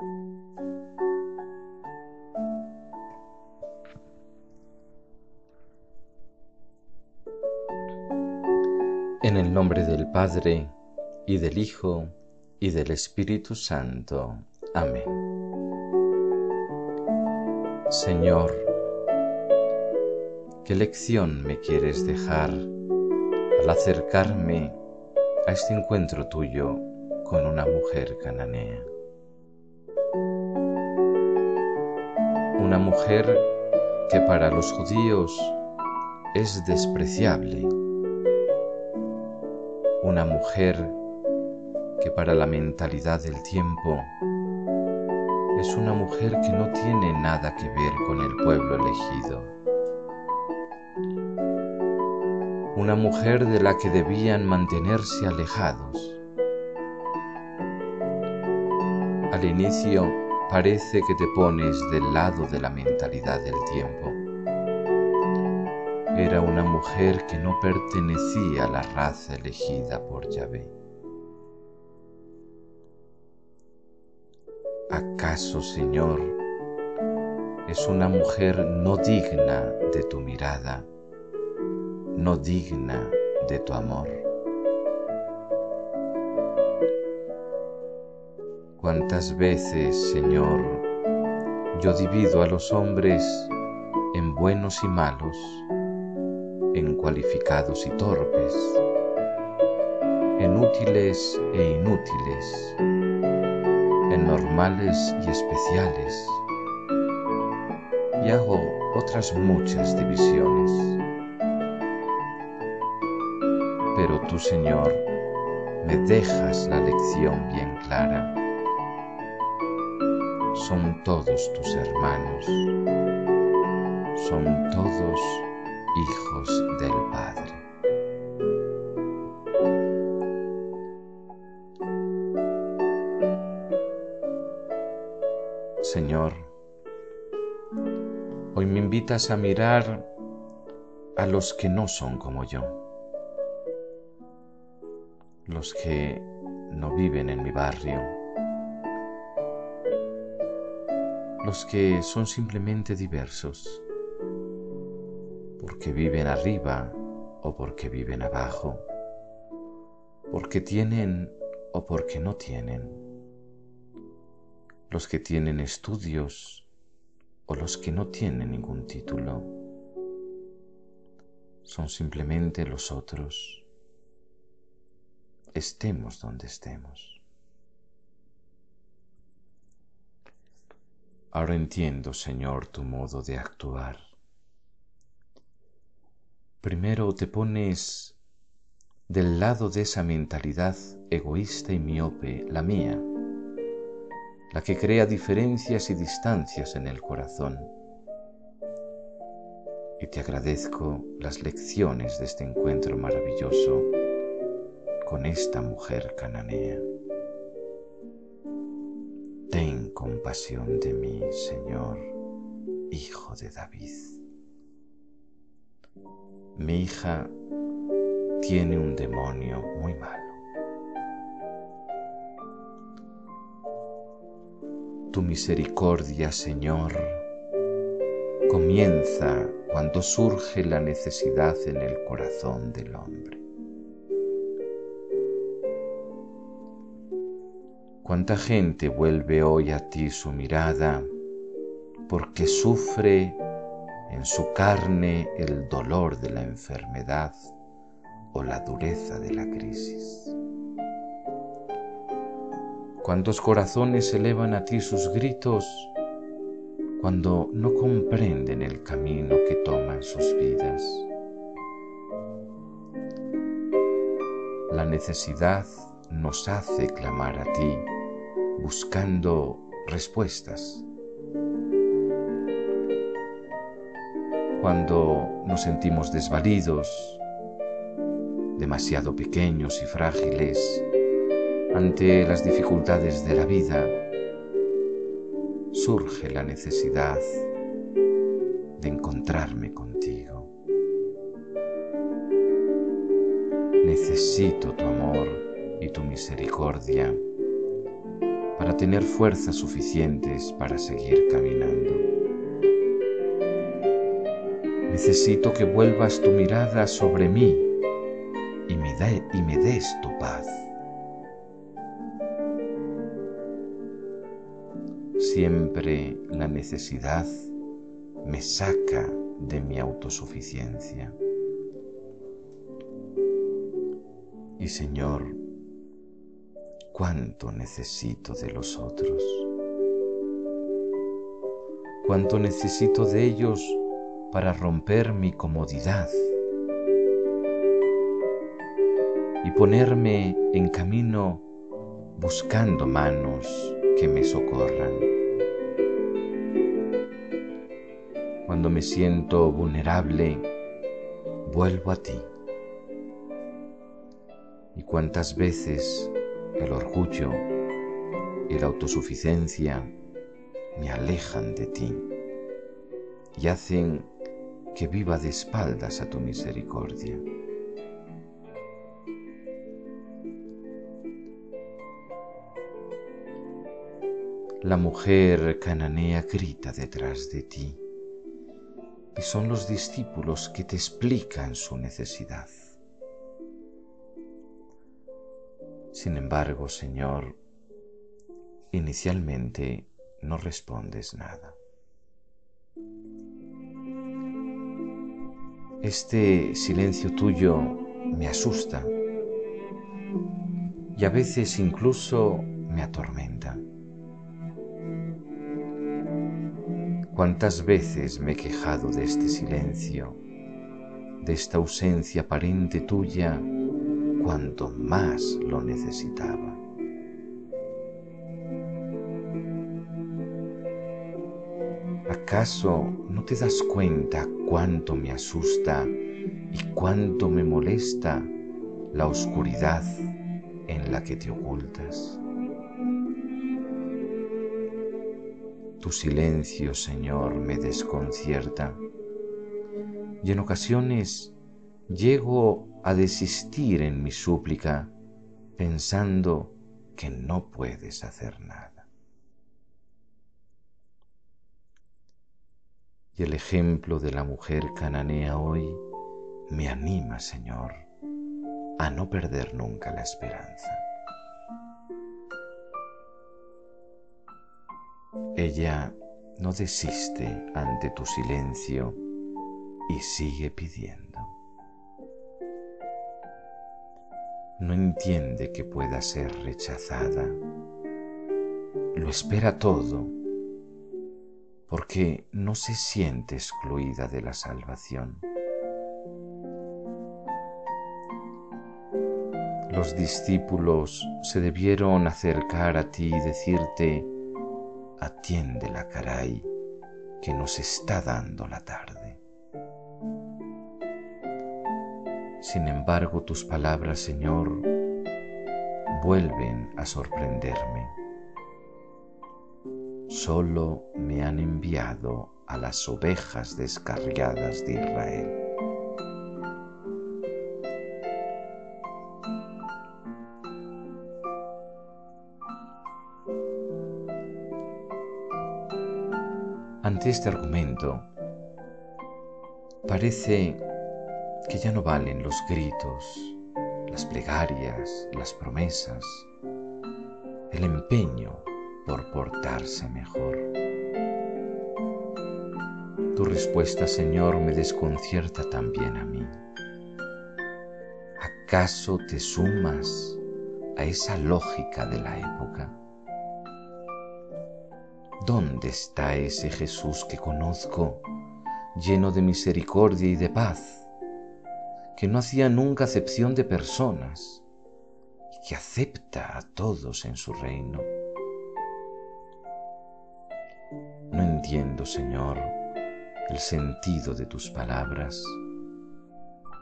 En el nombre del Padre, y del Hijo, y del Espíritu Santo. Amén. Señor, ¿qué lección me quieres dejar al acercarme a este encuentro tuyo con una mujer cananea? Una mujer que para los judíos es despreciable una mujer que para la mentalidad del tiempo es una mujer que no tiene nada que ver con el pueblo elegido. Una mujer de la que debían mantenerse alejados. Al inicio parece que te pones del lado de la mentalidad del tiempo era una mujer que no pertenecía a la raza elegida por Yahvé. ¿Acaso, Señor, es una mujer no digna de tu mirada, no digna de tu amor? ¿Cuántas veces, Señor, yo divido a los hombres en buenos y malos? en cualificados y torpes, en útiles e inútiles, en normales y especiales, y hago otras muchas divisiones. Pero tú, Señor, me dejas la lección bien clara. Son todos tus hermanos, son todos hijos del Padre. Señor, hoy me invitas a mirar a los que no son como yo, los que no viven en mi barrio, los que son simplemente diversos porque viven arriba o porque viven abajo, porque tienen o porque no tienen, los que tienen estudios o los que no tienen ningún título, son simplemente los otros, estemos donde estemos. Ahora entiendo, Señor, tu modo de actuar primero te pones del lado de esa mentalidad egoísta y miope, la mía, la que crea diferencias y distancias en el corazón. Y te agradezco las lecciones de este encuentro maravilloso con esta mujer cananea. De mí, Señor, Hijo de David mi hija tiene un demonio muy malo. Tu misericordia, Señor, comienza cuando surge la necesidad en el corazón del hombre. ¿Cuánta gente vuelve hoy a ti su mirada porque sufre en su carne el dolor de la enfermedad o la dureza de la crisis. ¿Cuántos corazones elevan a ti sus gritos cuando no comprenden el camino que toman sus vidas? La necesidad nos hace clamar a ti buscando respuestas cuando nos sentimos desvalidos, demasiado pequeños y frágiles ante las dificultades de la vida, surge la necesidad de encontrarme contigo. Necesito tu amor y tu misericordia para tener fuerzas suficientes para seguir caminando. Necesito que vuelvas tu mirada sobre mí y me, y me des tu paz. Siempre la necesidad me saca de mi autosuficiencia. Y Señor, cuánto necesito de los otros, cuánto necesito de ellos para romper mi comodidad y ponerme en camino buscando manos que me socorran. Cuando me siento vulnerable, vuelvo a ti. Y cuántas veces el orgullo y la autosuficiencia me alejan de ti y hacen que viva de espaldas a tu misericordia. La mujer cananea grita detrás de ti y son los discípulos que te explican su necesidad. Sin embargo, Señor, inicialmente no respondes nada. Este silencio tuyo me asusta y a veces incluso me atormenta. ¿Cuántas veces me he quejado de este silencio, de esta ausencia aparente tuya? Cuanto más lo necesitaba. ¿Acaso no te das cuenta cuánto me asusta y cuánto me molesta la oscuridad en la que te ocultas? Tu silencio, Señor, me desconcierta y en ocasiones llego a desistir en mi súplica pensando que no puedes hacer nada. Y el ejemplo de la mujer cananea hoy me anima, Señor, a no perder nunca la esperanza. Ella no desiste ante tu silencio y sigue pidiendo. No entiende que pueda ser rechazada. Lo espera todo porque no se siente excluida de la salvación. Los discípulos se debieron acercar a ti y decirte, atiende la caray que nos está dando la tarde. Sin embargo, tus palabras, Señor, vuelven a sorprenderme. Solo me han enviado a las ovejas descarriadas de Israel. Ante este argumento, parece que ya no valen los gritos, las plegarias, las promesas, el empeño por portarse mejor. Tu respuesta, Señor, me desconcierta también a mí. ¿Acaso te sumas a esa lógica de la época? ¿Dónde está ese Jesús que conozco, lleno de misericordia y de paz? Que no hacía nunca acepción de personas y que acepta a todos en su reino. No entiendo, Señor, el sentido de tus palabras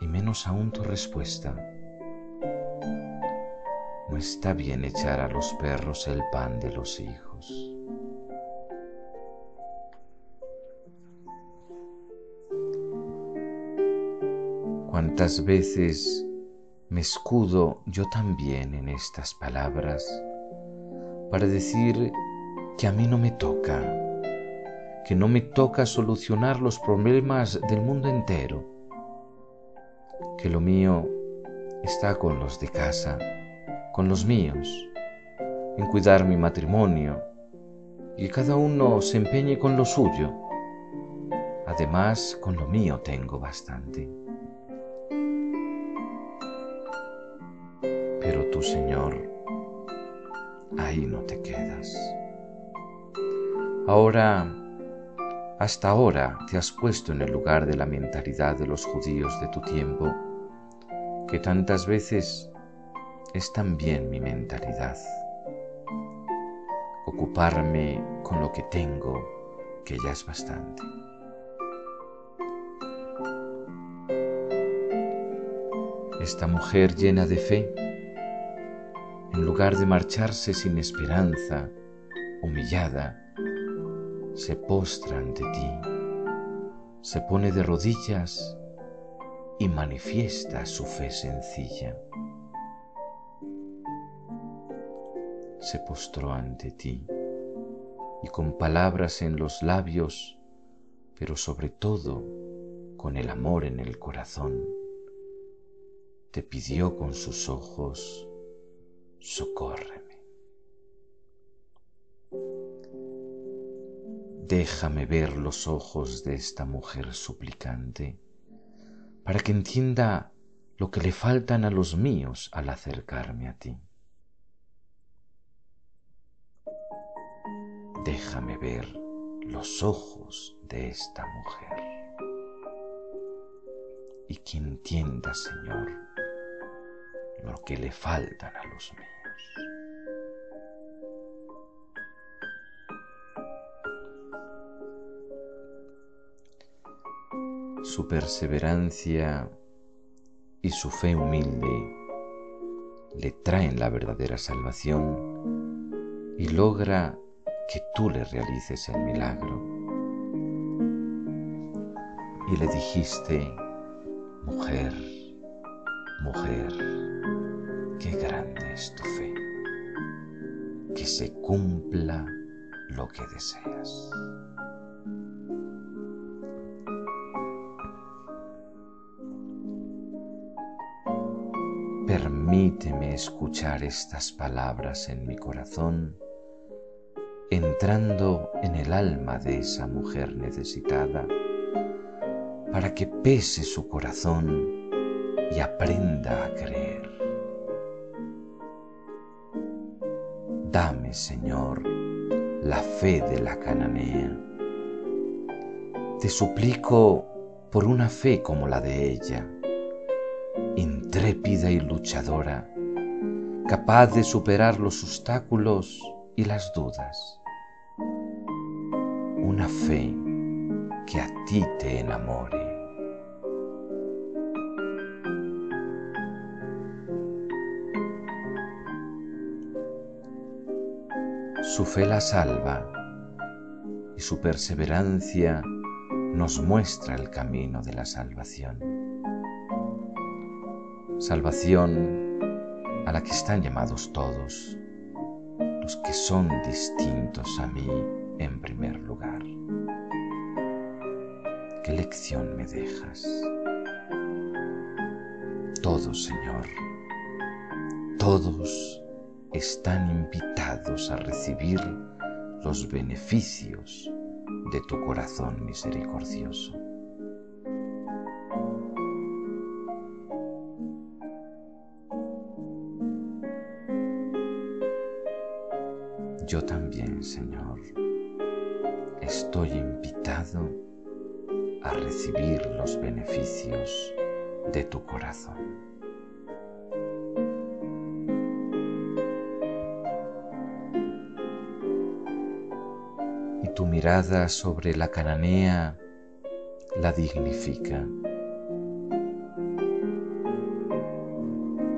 y menos aún tu respuesta. No está bien echar a los perros el pan de los hijos. Cuántas veces me escudo yo también en estas palabras para decir que a mí no me toca, que no me toca solucionar los problemas del mundo entero, que lo mío está con los de casa, con los míos, en cuidar mi matrimonio, y cada uno se empeñe con lo suyo. Además, con lo mío tengo bastante. Señor, ahí no te quedas. Ahora, hasta ahora te has puesto en el lugar de la mentalidad de los judíos de tu tiempo, que tantas veces es también mi mentalidad. Ocuparme con lo que tengo, que ya es bastante. Esta mujer llena de fe, en lugar de marcharse sin esperanza, humillada, se postra ante ti, se pone de rodillas y manifiesta su fe sencilla. Se postró ante ti y con palabras en los labios, pero sobre todo con el amor en el corazón, te pidió con sus ojos, socórreme. Déjame ver los ojos de esta mujer suplicante para que entienda lo que le faltan a los míos al acercarme a ti. Déjame ver los ojos de esta mujer y que entienda, Señor, lo que le faltan a los míos. su perseverancia y su fe humilde le traen la verdadera salvación y logra que tú le realices el milagro. Y le dijiste, mujer, mujer, qué grande es tu fe, que se cumpla lo que deseas. Permíteme escuchar estas palabras en mi corazón, entrando en el alma de esa mujer necesitada, para que pese su corazón y aprenda a creer. Señor, la fe de la cananea. Te suplico por una fe como la de ella intrépida y luchadora, capaz de superar los obstáculos y las dudas. Una fe que a ti te enamore. Su fe la salva y su perseverancia nos muestra el camino de la salvación salvación a la que están llamados todos, los que son distintos a mí en primer lugar. ¿Qué lección me dejas? Todos, Señor, todos están invitados a recibir los beneficios de tu corazón misericordioso. Yo también, Señor, estoy invitado a recibir los beneficios de tu corazón. Tu mirada sobre la cananea la dignifica.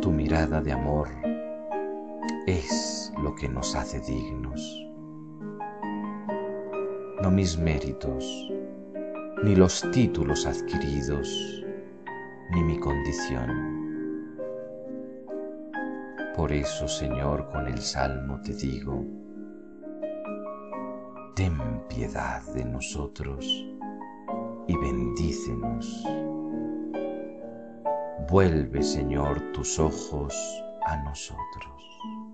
Tu mirada de amor es lo que nos hace dignos. No mis méritos, ni los títulos adquiridos, ni mi condición. Por eso, Señor, con el Salmo te digo, ten piedad de nosotros y bendícenos. Vuelve, Señor, tus ojos a nosotros.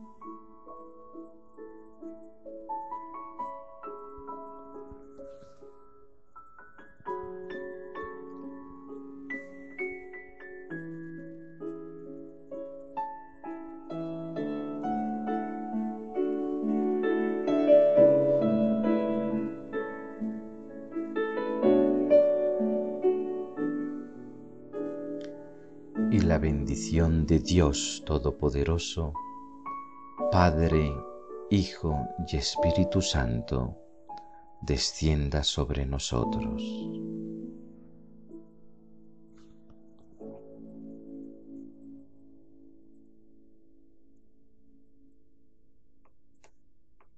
Bendición de Dios Todopoderoso, Padre, Hijo y Espíritu Santo, descienda sobre nosotros.